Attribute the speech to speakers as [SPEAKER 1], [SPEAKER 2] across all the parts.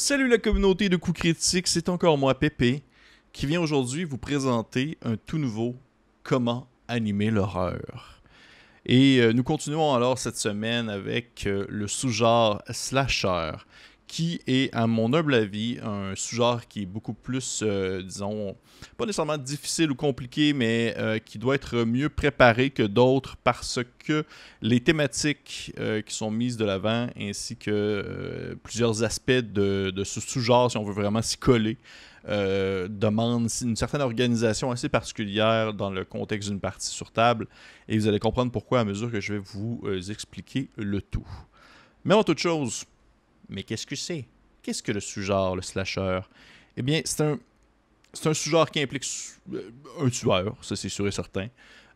[SPEAKER 1] Salut la communauté de coups critiques, c'est encore moi Pépé qui vient aujourd'hui vous présenter un tout nouveau Comment animer l'horreur. Et euh, nous continuons alors cette semaine avec euh, le sous-genre slasher qui est, à mon humble avis, un sous-genre qui est beaucoup plus, euh, disons, pas nécessairement difficile ou compliqué, mais euh, qui doit être mieux préparé que d'autres parce que les thématiques euh, qui sont mises de l'avant, ainsi que plusieurs aspects de, ce sous-genre, si on veut vraiment s'y coller, demandent une certaine organisation assez particulière dans le contexte d'une partie sur table, et vous allez comprendre pourquoi à mesure que je vais vous expliquer le tout. Mais en toute chose, mais qu'est-ce que c'est? Qu'est-ce que le sous-genre, le slasher? Eh bien, c'est un, c'est un sous-genre qui implique euh, un tueur, ça c'est sûr et certain.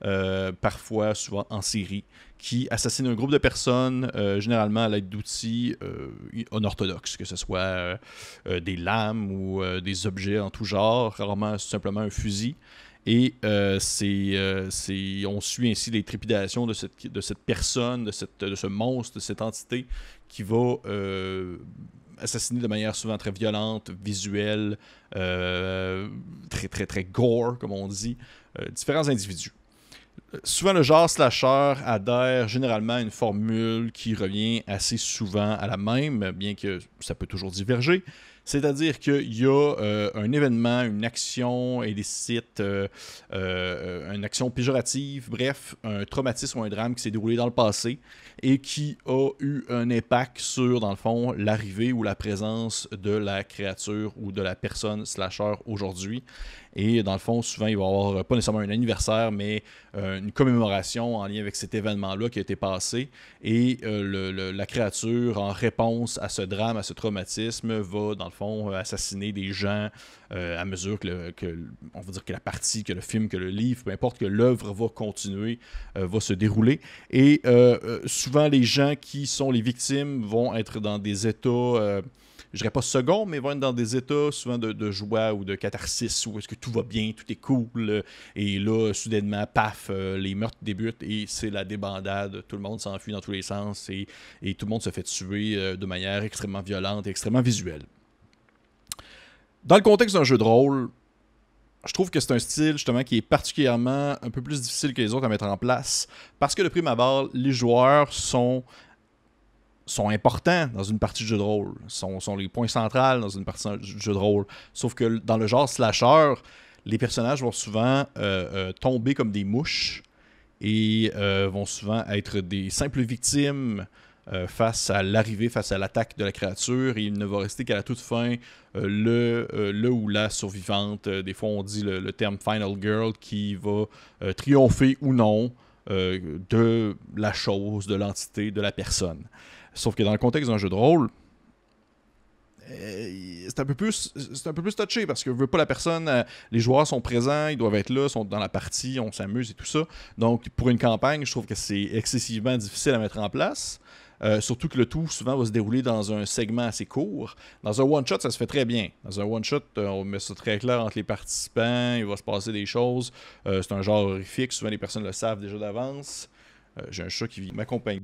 [SPEAKER 1] Euh, parfois, souvent en série, qui assassine un groupe de personnes, euh, généralement à l'aide d'outils euh, unorthodoxes, que ce soit des lames ou des objets en tout genre, rarement simplement un fusil. Et c'est, c'est, on suit ainsi les trépidations de cette, de cette personne, de, cette, de ce monstre, de cette entité qui va assassiner de manière souvent très violente, visuelle, très, très, très gore, comme on dit, différents individus. Souvent, le genre slasher adhère généralement à une formule qui revient assez souvent à la même, bien que ça peut toujours diverger. C'est-à-dire qu'il y a euh, un événement, une action illicite, euh, euh, une action péjorative, bref, un traumatisme ou un drame qui s'est déroulé dans le passé et qui a eu un impact sur, dans le fond, l'arrivée ou la présence de la créature ou de la personne slasher aujourd'hui. Et dans le fond, souvent, il va y avoir pas nécessairement un anniversaire, mais une commémoration en lien avec cet événement-là qui a été passé. Et la créature, en réponse à ce drame, à ce traumatisme, va, dans le fond, euh, assassiner des gens euh, à mesure que, on va dire que la partie, que le film, que le livre, peu importe que l'œuvre va continuer, euh, va se dérouler. Et souvent, les gens qui sont les victimes vont être dans des états je dirais pas second, mais vont être dans des états souvent de, joie ou de catharsis, où est-ce que tout va bien, tout est cool, et là, soudainement, paf, les meurtres débutent et c'est la débandade, tout le monde s'enfuit dans tous les sens et, et, tout le monde se fait tuer de manière extrêmement violente et extrêmement visuelle. Dans le contexte d'un jeu de rôle, je trouve que c'est un style justement qui est particulièrement un peu plus difficile que les autres à mettre en place parce que de prime abord, les joueurs sont sont importants dans une partie de jeu de rôle, sont, sont les points centrales dans une partie de jeu de rôle. Sauf que dans le genre slasher, les personnages vont souvent euh, euh, tomber comme des mouches et euh, vont souvent être des simples victimes face à l'arrivée, face à l'attaque de la créature. Et il ne va rester qu'à la toute fin le, le ou la survivante. des fois, on dit le, terme Final Girl qui va triompher ou non de la chose, de l'entité, de la personne. Sauf que dans le contexte d'un jeu de rôle, c'est un peu plus c'est un peu plus touché parce que veut pas la personne les joueurs sont présents ils doivent être là sont dans la partie on s'amuse et tout ça donc pour une campagne je trouve que c'est excessivement difficile à mettre en place euh, surtout que le tout, souvent, va se dérouler dans un segment assez court. Dans un one-shot, ça se fait très bien. Dans un one-shot, euh, on met ça très clair entre les participants, il va se passer des choses. Euh, c'est un genre horrifique, souvent les personnes le savent déjà d'avance. J'ai un chat qui vit m'accompagner.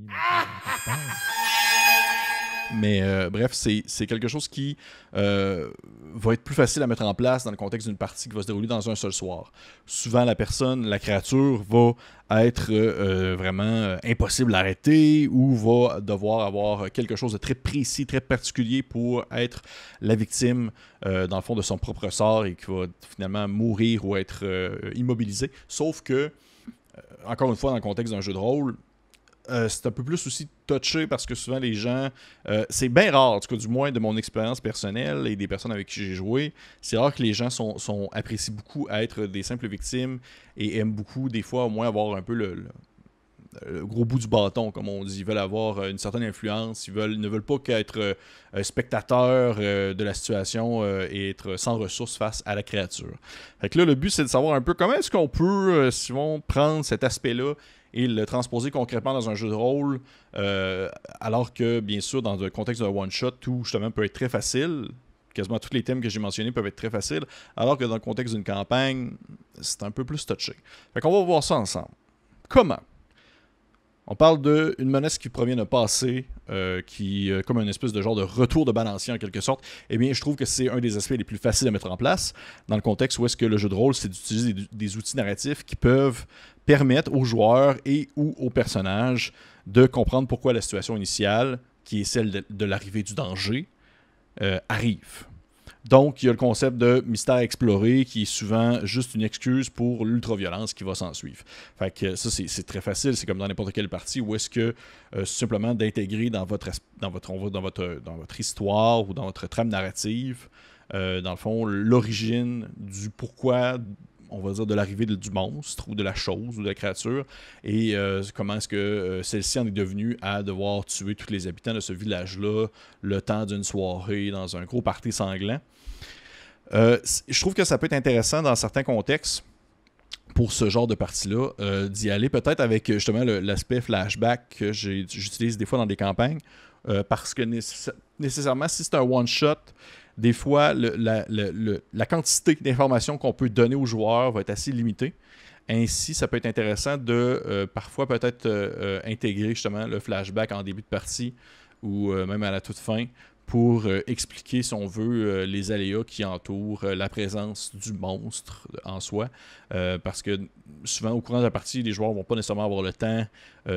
[SPEAKER 1] Mais euh, bref, c'est quelque chose qui euh, va être plus facile à mettre en place dans le contexte d'une partie qui va se dérouler dans un seul soir. Souvent, la personne, la créature va être euh, vraiment impossible à arrêter ou va devoir avoir quelque chose de très précis, très particulier pour être la victime, dans le fond, de son propre sort et qui va finalement mourir ou être immobilisé. Sauf que, encore une fois, dans le contexte d'un jeu de rôle, euh, c'est un peu plus aussi touché parce que souvent les gens, euh, c'est bien rare, en tout du moins de mon expérience personnelle et des personnes avec qui j'ai joué, c'est rare que les gens sont, apprécient beaucoup être des simples victimes et aiment beaucoup des fois au moins avoir un peu le, gros bout du bâton, comme on dit. Ils veulent avoir une certaine influence, ils veulent, ne veulent pas qu'être euh, spectateurs de la situation et être sans ressources face à la créature. Fait que là, le but, c'est de savoir un peu comment est-ce qu'on peut, si on prendre cet aspect-là et le transposer concrètement dans un jeu de rôle, euh, alors que, bien sûr, dans le contexte d'un one-shot, tout justement peut être très facile. Quasiment tous les thèmes que j'ai mentionnés peuvent être très faciles, alors que dans le contexte d'une campagne, c'est un peu plus touché. Fait qu'on va voir ça ensemble. Comment? On parle d'une menace qui provient d'un passé qui comme un espèce de genre de retour de balancier en quelque sorte, eh bien, je trouve que c'est un des aspects les plus faciles à mettre en place dans le contexte où est-ce que le jeu de rôle, c'est d'utiliser des, outils narratifs qui peuvent permettre aux joueurs et ou aux personnages de comprendre pourquoi la situation initiale, qui est celle de, l'arrivée du danger, arrive. Donc, il y a le concept de mystère exploré qui est souvent juste une excuse pour l'ultra-violence qui va s'en suivre. Fait que ça, c'est très facile. C'est comme dans n'importe quelle partie où est-ce que euh, simplement d'intégrer dans votre, dans, votre, dans, votre, dans votre histoire ou dans votre trame narrative, euh, dans le fond, l'origine du pourquoi on va dire, de l'arrivée du monstre ou de la chose ou de la créature et euh, comment est-ce que euh, celle-ci en est devenue à devoir tuer tous les habitants de ce village-là le temps d'une soirée dans un gros party sanglant. Euh, je trouve que ça peut être intéressant dans certains contextes pour ce genre de partie-là, d'y aller peut-être avec justement l'aspect flashback que j'utilise des fois dans des campagnes, parce que nécessairement, si c'est un one-shot, des fois, la, quantité d'informations qu'on peut donner aux joueurs va être assez limitée. Ainsi, ça peut être intéressant de euh, parfois peut-être euh, euh, intégrer justement le flashback en début de partie ou même à la toute fin pour expliquer, si on veut, les aléas qui entourent la présence du monstre en soi. parce que souvent, au courant de la partie, les joueurs vont pas nécessairement avoir le temps,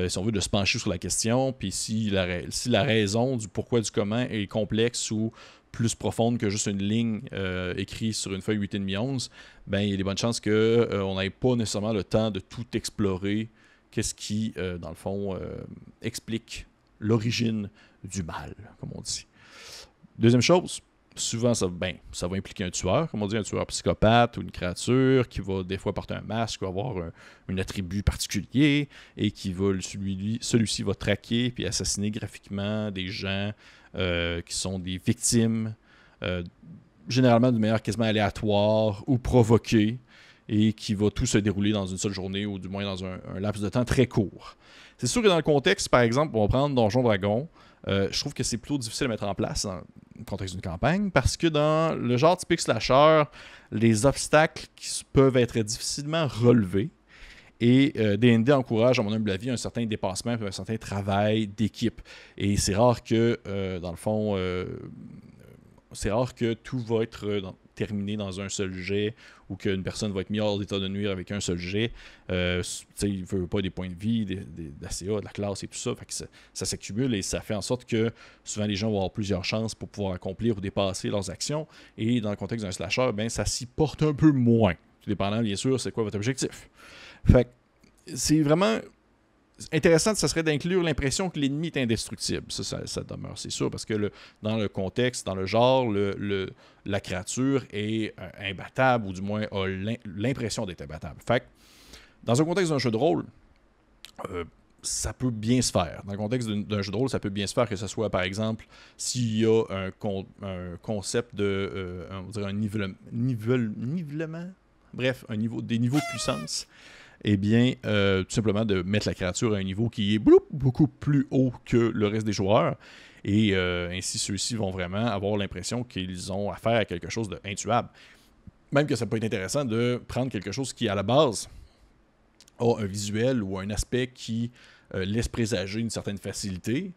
[SPEAKER 1] si on veut, de se pencher sur la question. Puis si la raison du pourquoi, du comment est complexe ou plus profonde que juste une ligne euh, écrite sur une feuille 8,5 11, ben, il y a des bonnes chances qu'on euh, n'ait pas nécessairement le temps de tout explorer. Qu'est-ce qui, euh, dans le fond, explique l'origine du mal, comme on dit. Deuxième chose, souvent, ça, ben, ça va impliquer un tueur, comme on dit, un tueur psychopathe ou une créature qui va des fois porter un masque ou avoir un, attribut particulier et qui va, celui-ci celui va traquer puis assassiner graphiquement des gens qui sont des victimes, euh, généralement de manière quasiment aléatoire ou provoquée, et qui va tout se dérouler dans une seule journée ou du moins dans un, laps de temps très court. C'est sûr que dans le contexte, par exemple, on va prendre Donjon Dragon, euh, je trouve que c'est plutôt difficile à mettre en place dans le contexte d'une campagne parce que dans le genre typique slasher, les obstacles qui peuvent être difficilement relevés et euh, DND encourage, à mon humble avis, un certain dépassement, un certain travail d'équipe. Et c'est rare que, euh, dans le fond, euh, c'est rare que tout va être terminé dans un seul jet ou qu'une personne va être mise hors d'état de nuire avec un seul jet. il ne veut pas des points de vie, d'ACA, de la classe et tout ça. ça, ça s'accumule et ça fait en sorte que souvent les gens vont avoir plusieurs chances pour pouvoir accomplir ou dépasser leurs actions. Et dans le contexte d'un slasher, ben, ça s'y porte un peu moins. Tout dépendant, bien sûr, c'est quoi votre objectif. Fait c'est vraiment intéressant, ça serait d'inclure l'impression que l'ennemi est indestructible. Ça, ça, demeure, c'est sûr, parce que le, dans le contexte, dans le genre, le, la créature est euh, imbattable, ou du moins a l'impression d'être imbattable. Fait dans un contexte d'un jeu de rôle, euh, ça peut bien se faire. Dans le contexte d'un jeu de rôle, ça peut bien se faire que ce soit, par exemple, s'il y a un, un concept de euh, on dirait un nivellement, bref, un niveau, des niveaux de puissance eh bien, euh, tout simplement de mettre la créature à un niveau qui est beaucoup plus haut que le reste des joueurs. Et euh, ainsi, ceux-ci vont vraiment avoir l'impression qu'ils ont affaire à quelque chose d'intuable. Même que ça peut être intéressant de prendre quelque chose qui, à la base, a un visuel ou un aspect qui euh, laisse présager une certaine facilité,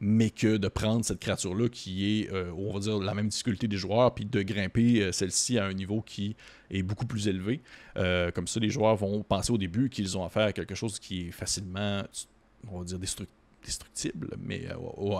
[SPEAKER 1] mais que de prendre cette créature-là qui est, euh, on va dire, la même difficulté des joueurs, puis de grimper euh, celle-ci à un niveau qui est beaucoup plus élevé. Euh, comme ça, les joueurs vont penser au début qu'ils ont affaire à quelque chose qui est facilement, on va dire, destructible, mais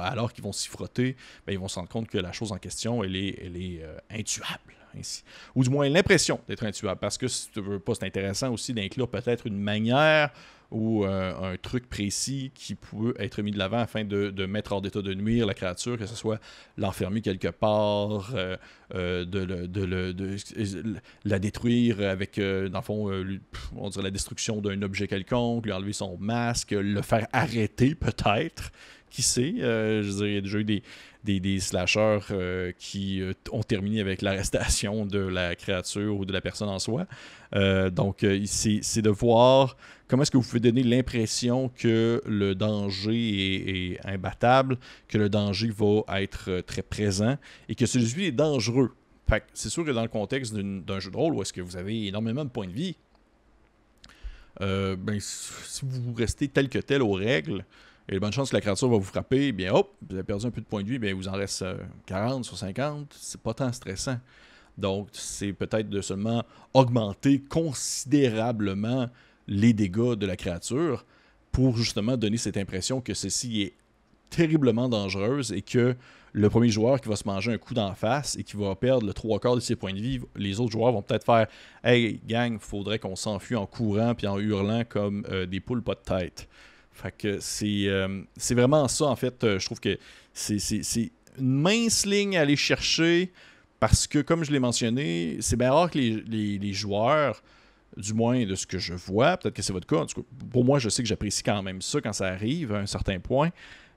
[SPEAKER 1] alors qu'ils vont s'y frotter, ben, ils vont se rendre compte que la chose en question, elle est, elle est intuable. Ainsi. Ou du moins l'impression d'être intuable, parce que si tu veux pas, c'est intéressant aussi d'inclure peut-être une manière ou euh, un truc précis qui peut être mis de l'avant afin de, mettre hors d'état de nuire la créature, que ce soit l'enfermer quelque part, euh, euh, la détruire avec, dans le fond, on dirait la destruction d'un objet quelconque, lui enlever son masque, le faire arrêter peut-être. Qui sait? je veux dire, il y a déjà eu des, des, des slashers euh, qui euh, ont terminé avec l'arrestation de la créature ou de la personne en soi. Euh, donc, c'est de voir comment est-ce que vous pouvez donner l'impression que le danger est, imbattable, que le danger va être très présent et que celui-ci est dangereux. c'est sûr que dans le contexte d'un jeu de rôle où est-ce que vous avez énormément de points de vie, ben, si vous restez tel que tel aux règles, de bonnes chances que la créature va vous frapper, bien hop, vous avez perdu un peu de points de vie, bien il vous en reste 40 sur 50. C'est pas tant stressant. Donc, c'est peut-être de seulement augmenter considérablement les dégâts de la créature pour justement donner cette impression que ceci est terriblement dangereuse et que le premier joueur qui va se manger un coup d'en face et qui va perdre le trois quarts de ses points de vie, les autres joueurs vont peut-être faire Hey gang, faudrait qu'on s'enfuit en courant puis en hurlant comme euh, des poules pas de tête. Fait que c'est, euh, c'est vraiment ça en fait. Euh, je trouve que c'est, une mince ligne à aller chercher parce que comme je l'ai mentionné, c'est bien rare que les, les joueurs du moins de ce que je vois, peut-être que c'est votre cas. pour moi, je sais que j'apprécie quand même ça quand ça arrive à un certain point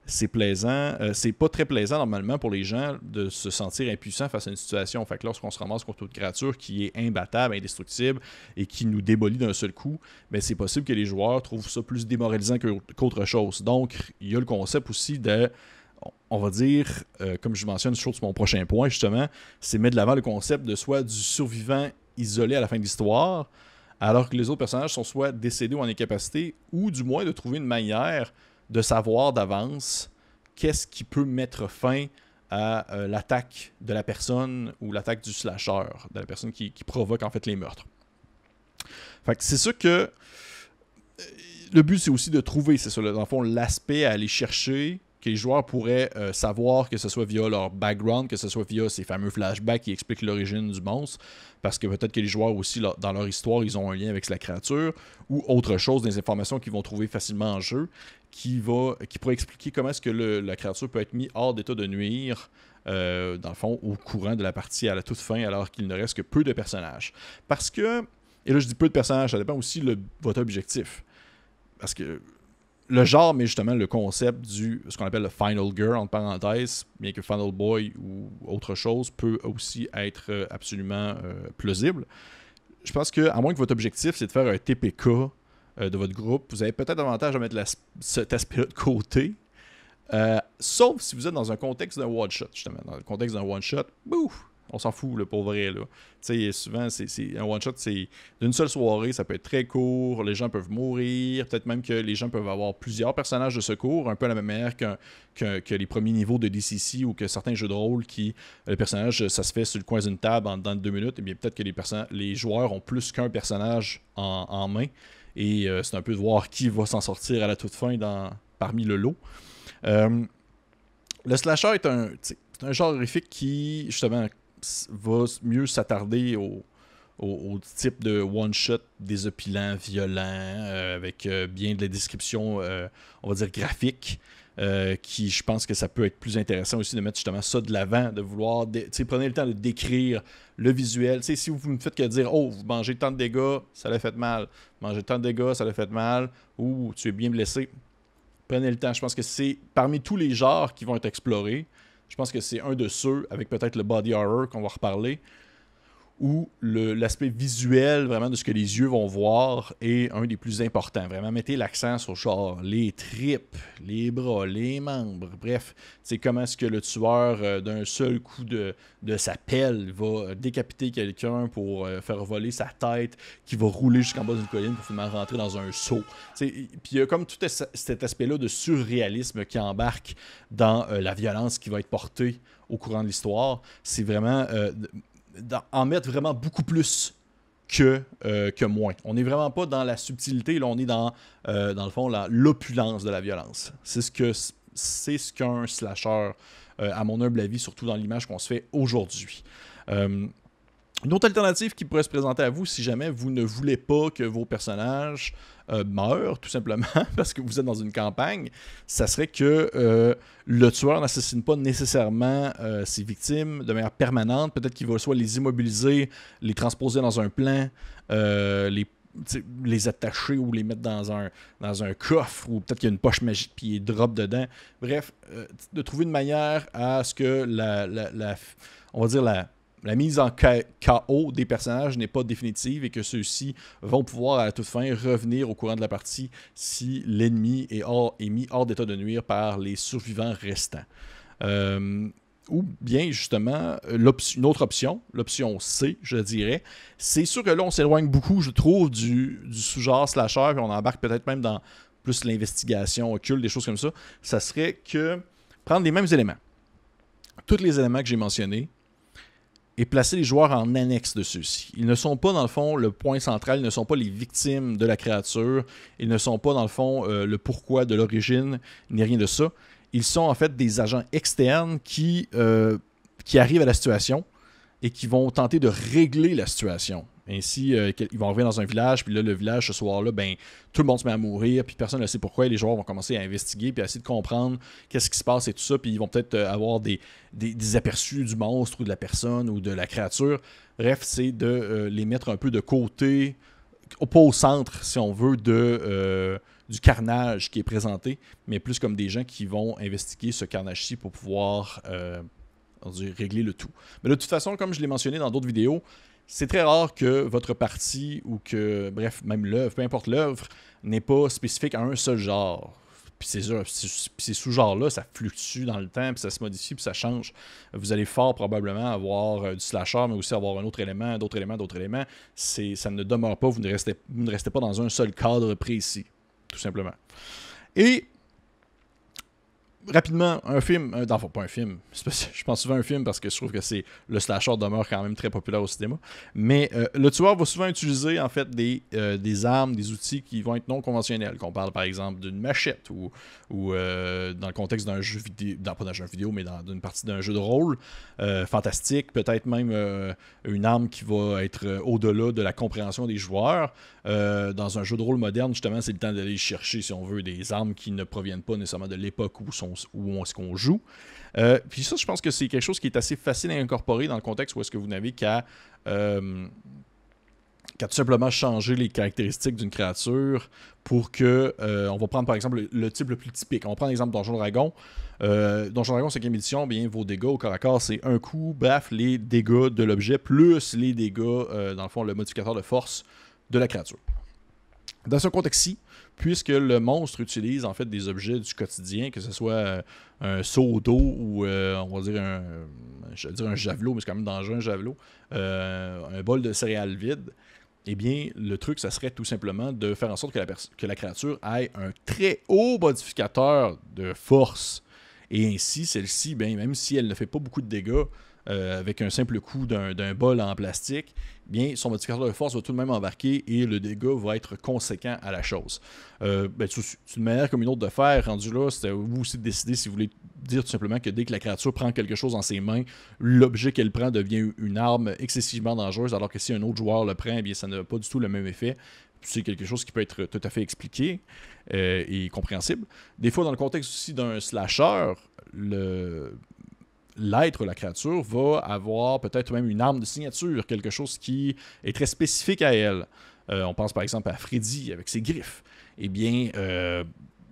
[SPEAKER 1] c'est plaisant. Euh, c'est pas très plaisant normalement pour les gens de se sentir impuissants face à une situation. Fait lorsqu'on se ramasse contre une créature qui est imbattable, indestructible et qui nous démolit d'un seul coup, ben c'est possible que les joueurs trouvent ça plus démoralisant qu'autre chose. Donc, il y a le concept aussi de on va dire, euh, comme je mentionne sur mon prochain point, justement, c'est mettre de l'avant le concept de soit du survivant isolé à la fin de l'histoire, alors que les autres personnages sont soit décédés ou en incapacité, ou du moins de trouver une manière de savoir d'avance qu'est-ce qui peut mettre fin à euh, l'attaque de la personne ou l'attaque du slasher, de la personne qui, provoque en fait les meurtres. Fait c'est sûr que euh, le but c'est aussi de trouver, c'est ça, dans le fond, l'aspect à aller chercher que les joueurs pourraient euh, savoir, que ce soit via leur background, que ce soit via ces fameux flashbacks qui expliquent l'origine du monstre, parce que peut-être que les joueurs aussi, dans leur histoire, ils ont un lien avec la créature, ou autre chose, des informations qu'ils vont trouver facilement en jeu, qui, va, pourrait expliquer comment est-ce que la créature peut être mise hors d'état de nuire, euh, dans le fond, au courant de la partie à la toute fin, alors qu'il ne reste que peu de personnages. Parce que, et là je dis peu de personnages, ça dépend aussi de votre objectif. Parce que le genre, mais justement le concept du ce qu'on appelle le Final Girl, en parenthèse, bien que Final Boy ou autre chose, peut aussi être euh, absolument euh, plausible. Je pense que, à moins que votre objectif, c'est de faire un TPK euh, de votre groupe, vous avez peut-être avantage à mettre cet aspect-là de côté. sauf si vous êtes dans un contexte d'un one-shot, justement. Dans le contexte d'un one-shot, bouf, on s'en fout, le pour vrai. Là. souvent, c'est, un one-shot, c'est d'une seule soirée, ça peut être très court, les gens peuvent mourir, peut-être même que les gens peuvent avoir plusieurs personnages de secours, un peu à la même manière que, les premiers niveaux de DCC ou que certains jeux de rôle qui, le personnage, ça se fait sur le coin d'une table en deux minutes, et eh bien peut-être que les, les joueurs ont plus qu'un personnage en, main, et euh, c'est un peu de voir qui va s'en sortir à la toute fin dans, parmi le lot. Euh, le slasher est un, genre horrifique qui, justement, va mieux s'attarder au, type de one-shot désopilant, violent, euh, avec bien de la description, on va dire, graphique. Qui je pense que ça peut être plus intéressant aussi de mettre justement ça de l'avant, de vouloir, prenez le temps de décrire le visuel. si vous ne faites que dire, oh, vous mangez tant de dégâts, ça l'a fait mal, mangez tant de dégâts, ça l'a fait mal, ou tu es bien blessé, prenez le temps. Je pense que c'est parmi tous les genres qui vont être explorés, je pense que c'est un de ceux, avec peut-être le body horror qu'on va reparler, où l'aspect visuel vraiment de ce que les yeux vont voir est un des plus importants. Vraiment, mettez l'accent sur genre les tripes, les bras, les membres, bref, c'est comment est-ce que le tueur euh, d'un seul coup de, de sa pelle va décapiter quelqu'un pour euh, faire voler sa tête, qui va rouler jusqu'en bas d'une colline pour finalement rentrer dans un seau. Puis il y a comme tout cet aspect-là de surréalisme qui embarque dans euh, la violence qui va être portée au courant de l'histoire. C'est vraiment en mettre vraiment beaucoup plus que, euh, que moins. On n'est vraiment pas dans la subtilité, là, on est dans, euh, dans le fond, l'opulence de la violence. C'est ce que c'est ce qu'un slasher, euh, à mon humble avis, surtout dans l'image qu'on se fait aujourd'hui. Une autre alternative qui pourrait se présenter à vous si jamais vous ne voulez pas que vos personnages euh, meurent, tout simplement, parce que vous êtes dans une campagne, ça serait que euh, le tueur n'assassine pas nécessairement euh, ses victimes de manière permanente. Peut-être qu'il va soit les immobiliser, les transposer dans un plan, les les attacher ou les mettre dans un, dans un coffre ou peut-être qu'il y a une poche magique puis il drop dedans. Bref, de trouver une manière à ce que la, la on va dire la, la mise en KO des personnages n'est pas définitive et que ceux-ci vont pouvoir à toute fin revenir au courant de la partie si l'ennemi est, mis hors d'état de nuire par les survivants restants. Euh, ou bien justement une autre option, l'option C, je dirais. C'est sûr que là, on s'éloigne beaucoup, je trouve, du, du sous-genre slasher, et on embarque peut-être même dans plus l'investigation occulte, des choses comme ça, ça serait que prendre les mêmes éléments, tous les éléments que j'ai mentionnés, et placer les joueurs en annexe de ceux-ci. Ils ne sont pas, dans le fond, le point central, ils ne sont pas les victimes de la créature, ils ne sont pas, dans le fond, euh, le pourquoi de l'origine, ni rien de ça. Ils sont, en fait, des agents externes qui, euh, qui arrivent à la situation et qui vont tenter de régler la situation. Ainsi, euh, ils vont arriver dans un village, puis là, le village, ce soir-là, ben, tout le monde se met à mourir, puis personne ne sait pourquoi. Et les joueurs vont commencer à investiguer, puis à essayer de comprendre qu'est-ce qui se passe et tout ça. Puis ils vont peut-être euh, avoir des, des, aperçus du monstre ou de la personne ou de la créature. Bref, c'est de euh, les mettre un peu de côté, pas au centre, si on veut, de, du carnage qui est présenté, mais plus comme des gens qui vont investiguer ce carnage-ci pour pouvoir régler le tout. Mais de toute façon, comme je l'ai mentionné dans d'autres vidéos, c'est très rare que votre partie ou que, bref, même l'œuvre, peu importe l'œuvre, n'est pas spécifique à un seul genre. Puis ces, sous-genres-là, ça fluctue dans le temps, puis ça se modifie, puis ça change. Vous allez fort probablement avoir euh, du slasher, mais aussi avoir un autre élément, d'autres éléments, d'autres éléments. Ça ne demeure pas, vous ne, restez, vous ne restez pas dans un seul cadre précis, tout simplement. Et rapidement, un film, un, non, pas un film, je pense souvent à un film parce que je trouve que c'est le slasher demeure quand même très populaire au cinéma, mais euh, le tueur va souvent utiliser en fait des, euh, des armes, des outils qui vont être non conventionnels, qu'on parle par exemple d'une machette ou, ou euh, dans le contexte d'un jeu vidéo, pas d'un jeu vidéo, mais dans une partie d'un jeu de rôle fantastique, peut-être même une arme qui va être au-delà de la compréhension des joueurs. dans un jeu de rôle moderne, justement, c'est le temps d'aller chercher, si on veut, des armes qui ne proviennent pas nécessairement de l'époque où sont où est-ce qu'on joue. Euh, puis ça, je pense que c'est quelque chose qui est assez facile à incorporer dans le contexte où est-ce que vous n'avez qu'à euh, tout simplement changer les caractéristiques d'une créature pour que, euh, on va prendre par exemple le, type le plus typique. On va prendre l'exemple Donjon Dragon. Euh, Donjon Dragon 5 édition, bien, vos dégâts au corps à corps, c'est un coup, bref, les dégâts de l'objet plus les dégâts, dans le fond, le modificateur de force de la créature. Dans ce contexte-ci, puisque le monstre utilise en fait des objets du quotidien, que ce soit euh, un seau d'eau ou euh, on va dire un, je un javelot, mais c'est quand même dangereux un javelot, euh, un bol de céréales vide, eh bien, le truc, ça serait tout simplement de faire en sorte que la, créature ait un très haut modificateur de force. Et ainsi, celle-ci, ben, même si elle ne fait pas beaucoup de dégâts, avec un simple coup d'un bol en plastique, bien, son modificateur de force va tout de même embarquer et le dégât va être conséquent à la chose. Euh, ben, c'est une manière comme une autre de faire. Rendu là, c'est vous aussi de décider si vous voulez dire tout simplement que dès que la créature prend quelque chose dans ses mains, l'objet qu'elle prend devient une arme excessivement dangereuse, alors que si un autre joueur le prend, eh bien, ça n'a pas du tout le même effet c'est quelque chose qui peut être tout à fait expliqué euh, et compréhensible. Des fois, dans le contexte aussi d'un slasher, le, l'être, la créature, va avoir peut-être même une arme de signature, quelque chose qui est très spécifique à elle. Euh, on pense par exemple à Freddy avec ses griffes. Eh bien, euh,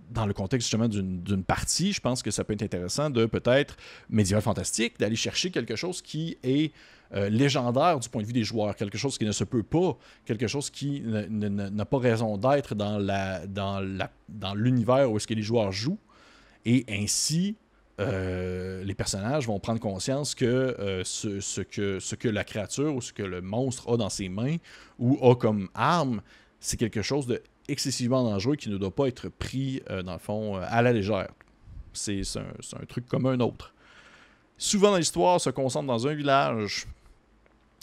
[SPEAKER 1] dans le contexte justement d'une partie, je pense que ça peut être intéressant de peut-être, médiéval fantastique, d'aller chercher quelque chose qui est euh, légendaire du point de vue des joueurs, quelque chose qui ne se peut pas, quelque chose qui n'a pas raison d'être dans l'univers dans dans où est-ce que les joueurs jouent. Et ainsi, euh, les personnages vont prendre conscience que, euh, ce, que ce que la créature ou ce que le monstre a dans ses mains ou a comme arme, c'est quelque chose de excessivement dangereux qui ne doit pas être pris, euh, dans le fond, à la légère. C'est un, truc comme un autre. Souvent l'histoire, se concentre dans un village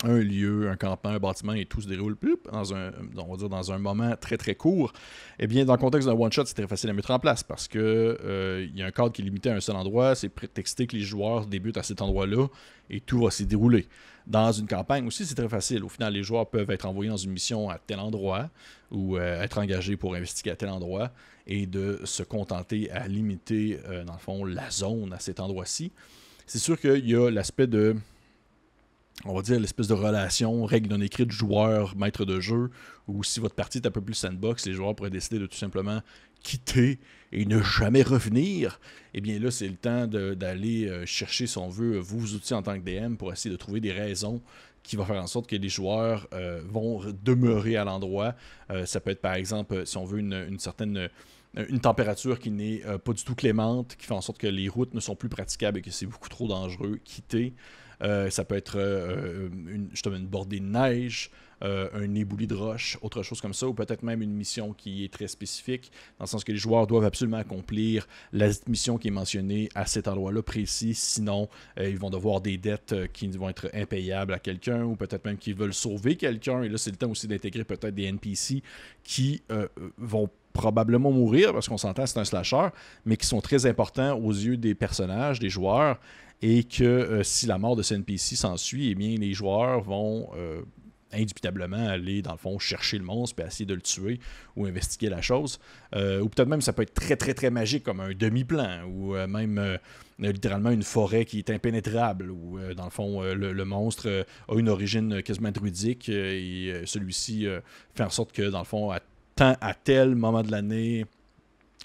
[SPEAKER 1] un lieu, un campement, un bâtiment et tout se déroule dans un, on va dire dans un moment très très court, eh bien dans le contexte d'un one-shot, c'est très facile à mettre en place parce que euh, y a un cadre qui est limité à un seul endroit, c'est prétexté que les joueurs débutent à cet endroit-là et tout va s'y dérouler. Dans une campagne aussi, c'est très facile. Au final, les joueurs peuvent être envoyés dans une mission à tel endroit ou euh, être engagés pour investiguer à tel endroit et de se contenter à limiter, euh, dans le fond, la zone à cet endroit-ci. C'est sûr qu'il y a l'aspect de on va dire, l'espèce de relation, règle non écrite joueur-maître de jeu, ou si votre partie est un peu plus sandbox, les joueurs pourraient décider de tout simplement quitter et ne jamais revenir, eh bien là, c'est le temps d'aller euh, chercher, si on veut, vos outils en tant que DM pour essayer de trouver des raisons qui vont faire en sorte que les joueurs euh, vont demeurer à l'endroit. Euh, ça peut être, par exemple, si on veut une, certaine une température qui n'est pas du tout clémente, qui fait en sorte que les routes ne sont plus praticables et que c'est beaucoup trop dangereux, quitter. Ça peut être une, justement une bordée de neige, euh, un ébouli de roche, autre chose comme ça, ou peut-être même une mission qui est très spécifique, dans le sens que les joueurs doivent absolument accomplir la mission qui est mentionnée à cet endroit-là précis, sinon euh, ils vont devoir des dettes euh, qui vont être impayables à quelqu'un, ou peut-être même qu'ils veulent sauver quelqu'un, et là c'est le temps aussi d'intégrer peut-être des NPC qui vont probablement mourir, parce qu'on s'entend, c'est un slasher, mais qui sont très importants aux yeux des personnages, des joueurs, et que si la mort de ce NPC s'ensuit, eh bien, les joueurs vont indubitablement aller, dans le fond, chercher le monstre, puis essayer de le tuer ou investiguer la chose. Euh, ou peut-être même ça peut être très, très, très magique, comme un demi-plan, ou euh, même euh, littéralement une forêt qui est impénétrable, ou dans le fond, le, monstre a une origine quasiment druidique, et celui-ci fait en sorte que, dans le fond, à, à tel moment de l'année,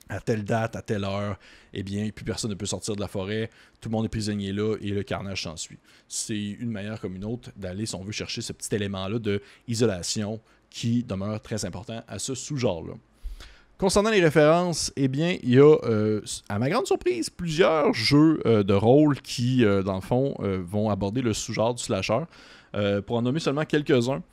[SPEAKER 1] à telle date, à telle heure, eh bien, plus personne ne peut sortir de la forêt, tout le monde est prisonnier là et le carnage s'ensuit. C'est une manière comme une autre d'aller, si on veut, chercher ce petit élément-là d'isolation qui demeure très important à ce sous-genre-là. Concernant les références, eh bien, il y a, euh, à ma grande surprise, plusieurs jeux euh, de rôle qui, euh, dans le fond, vont aborder le sous-genre du slasher. pour en nommer seulement quelques-uns,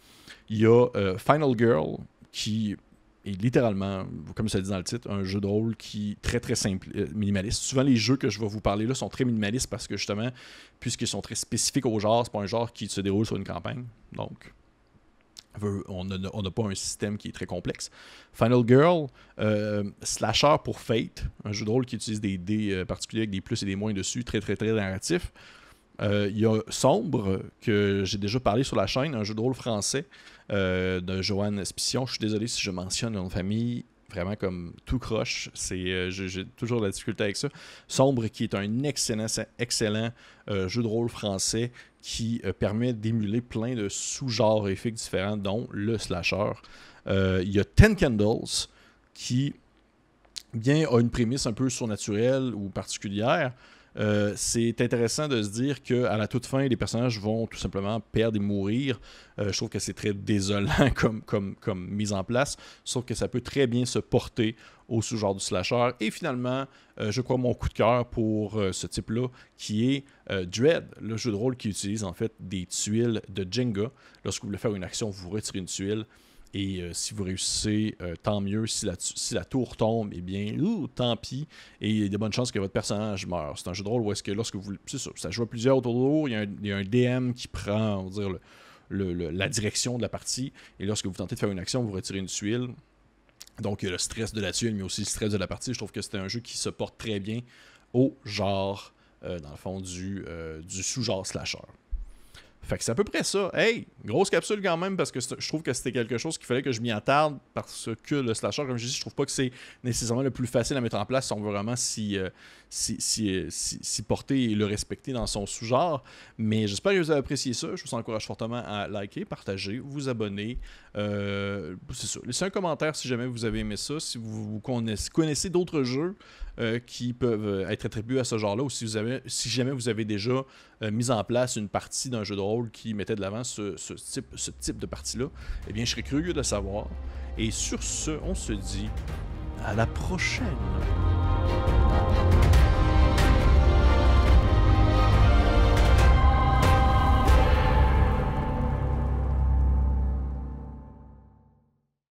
[SPEAKER 1] il y a Final Girl, qui et littéralement, comme ça dit dans le titre, un jeu de rôle qui est très très simple, euh, minimaliste. Souvent les jeux que je vais vous parler là sont très minimalistes parce que justement, puisqu'ils sont très spécifiques au genre, c'est pas un genre qui se déroule sur une campagne. Donc, on n'a pas un système qui est très complexe. Final Girl, euh, slasher pour Fate, un jeu de rôle qui utilise des dés euh, particuliers avec des plus et des moins dessus, très très très narratif. Il y a Sombre, que j'ai déjà parlé sur la chaîne, un jeu de rôle français euh, de Joanne Spition. Je suis désolé si je mentionne une famille vraiment comme tout croche. C'est, euh, j'ai toujours de la difficulté avec ça. Sombre, qui est un excellent, excellent euh, jeu de rôle français qui permet d'émuler plein de sous-genres graphiques différents, dont le slasher. Il y a Ten Candles, qui bien a une prémisse un peu surnaturelle ou particulière, euh, c'est intéressant de se dire qu'à la toute fin, les personnages vont tout simplement perdre et mourir. Euh, je trouve que c'est très désolant comme, mise en place, sauf que ça peut très bien se porter au sous-genre du slasher. Et finalement, euh, je crois mon coup de cœur pour ce type-là, qui est Dread, le jeu de rôle qui utilise en fait des tuiles de Jenga. Lorsque vous voulez faire une action, vous retirez une tuile. Et euh, si vous réussissez, euh, tant mieux. Si la, tour tombe, eh bien, tant pis. Et il y a de bonnes chances que votre personnage meure. C'est un jeu de rôle où est-ce que lorsque vous. C'est ça, ça joue à plusieurs autour de il, il y, a un, DM qui prend, on va dire, la direction de la partie. Et lorsque vous tentez de faire une action, vous retirez une tuile. Donc, il y a le stress de la tuile, mais aussi le stress de la partie. Je trouve que c'est un jeu qui se porte très bien au genre, euh, dans le fond, du sous-genre slasher. Fait que c'est à peu près ça. Hey, grosse capsule quand même, parce que je trouve que c'était quelque chose qu'il fallait que je m'y attarde, parce que le slasher, comme je dis, je trouve pas que c'est nécessairement le plus facile à mettre en place si on veut vraiment s'y euh, si, si, porter et le respecter dans son sous-genre. Mais j'espère que vous avez apprécié ça. Je vous encourage fortement à liker, partager, vous abonner. Euh, c'est ça. Laissez un commentaire si jamais vous avez aimé ça, si vous, connaissez, d'autres jeux euh, qui peuvent être attribués à ce genre-là, ou si, vous avez, si jamais vous avez déjà mis en place une partie d'un jeu de rôle qui mettait de l'avant ce, type, de partie-là, eh bien, je serais curieux de savoir. Et sur ce, on se dit à la prochaine.